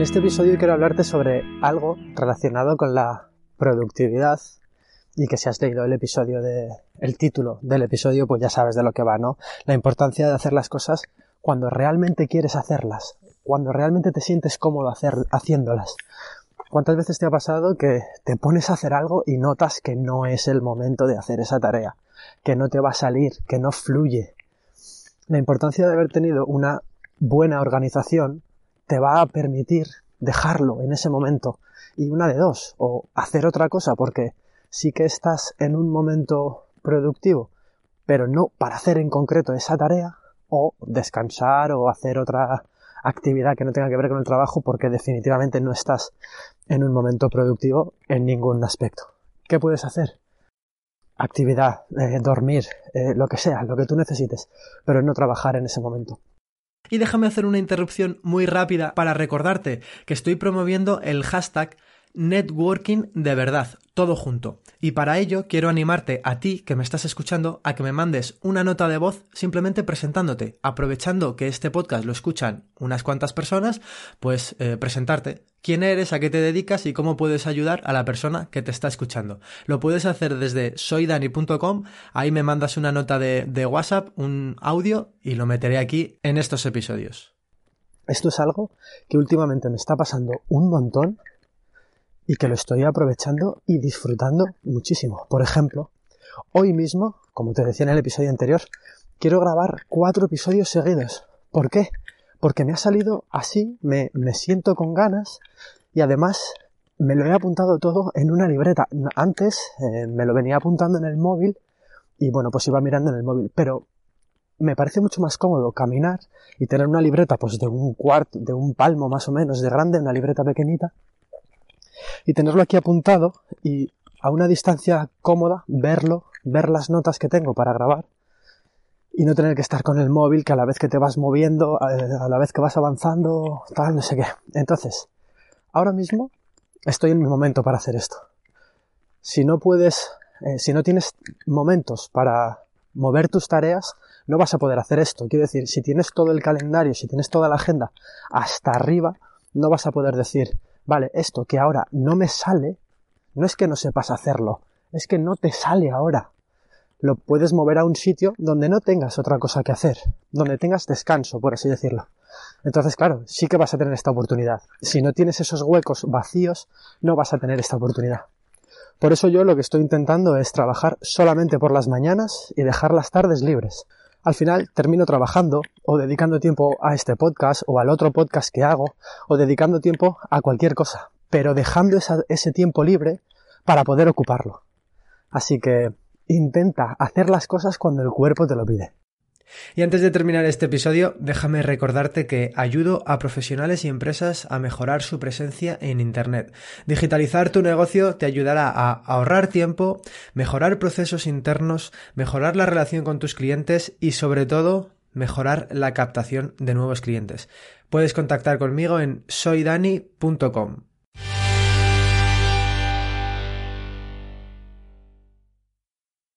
En este episodio quiero hablarte sobre algo relacionado con la productividad y que si has leído el episodio de el título del episodio pues ya sabes de lo que va, ¿no? La importancia de hacer las cosas cuando realmente quieres hacerlas, cuando realmente te sientes cómodo hacer, haciéndolas. ¿Cuántas veces te ha pasado que te pones a hacer algo y notas que no es el momento de hacer esa tarea, que no te va a salir, que no fluye? La importancia de haber tenido una buena organización te va a permitir dejarlo en ese momento. Y una de dos, o hacer otra cosa porque sí que estás en un momento productivo, pero no para hacer en concreto esa tarea, o descansar o hacer otra actividad que no tenga que ver con el trabajo porque definitivamente no estás en un momento productivo en ningún aspecto. ¿Qué puedes hacer? Actividad, eh, dormir, eh, lo que sea, lo que tú necesites, pero no trabajar en ese momento. Y déjame hacer una interrupción muy rápida para recordarte que estoy promoviendo el hashtag networking de verdad, todo junto. Y para ello quiero animarte a ti que me estás escuchando a que me mandes una nota de voz simplemente presentándote, aprovechando que este podcast lo escuchan unas cuantas personas, pues eh, presentarte. ¿Quién eres? ¿A qué te dedicas? ¿Y cómo puedes ayudar a la persona que te está escuchando? Lo puedes hacer desde soydani.com, ahí me mandas una nota de, de WhatsApp, un audio y lo meteré aquí en estos episodios. Esto es algo que últimamente me está pasando un montón y que lo estoy aprovechando y disfrutando muchísimo. Por ejemplo, hoy mismo, como te decía en el episodio anterior, quiero grabar cuatro episodios seguidos. ¿Por qué? Porque me ha salido así, me, me siento con ganas y además me lo he apuntado todo en una libreta. Antes eh, me lo venía apuntando en el móvil y bueno, pues iba mirando en el móvil, pero me parece mucho más cómodo caminar y tener una libreta pues de un cuarto, de un palmo más o menos de grande, una libreta pequeñita, y tenerlo aquí apuntado y a una distancia cómoda verlo, ver las notas que tengo para grabar y no tener que estar con el móvil que a la vez que te vas moviendo, a la vez que vas avanzando, tal, no sé qué. Entonces, ahora mismo estoy en mi momento para hacer esto. Si no puedes, eh, si no tienes momentos para mover tus tareas, no vas a poder hacer esto. Quiero decir, si tienes todo el calendario, si tienes toda la agenda hasta arriba, no vas a poder decir, vale, esto que ahora no me sale, no es que no sepas hacerlo, es que no te sale ahora. Lo puedes mover a un sitio donde no tengas otra cosa que hacer, donde tengas descanso, por así decirlo. Entonces, claro, sí que vas a tener esta oportunidad. Si no tienes esos huecos vacíos, no vas a tener esta oportunidad. Por eso yo lo que estoy intentando es trabajar solamente por las mañanas y dejar las tardes libres al final termino trabajando o dedicando tiempo a este podcast o al otro podcast que hago o dedicando tiempo a cualquier cosa, pero dejando ese tiempo libre para poder ocuparlo. Así que intenta hacer las cosas cuando el cuerpo te lo pide. Y antes de terminar este episodio, déjame recordarte que ayudo a profesionales y empresas a mejorar su presencia en Internet. Digitalizar tu negocio te ayudará a ahorrar tiempo, mejorar procesos internos, mejorar la relación con tus clientes y sobre todo mejorar la captación de nuevos clientes. Puedes contactar conmigo en soydani.com.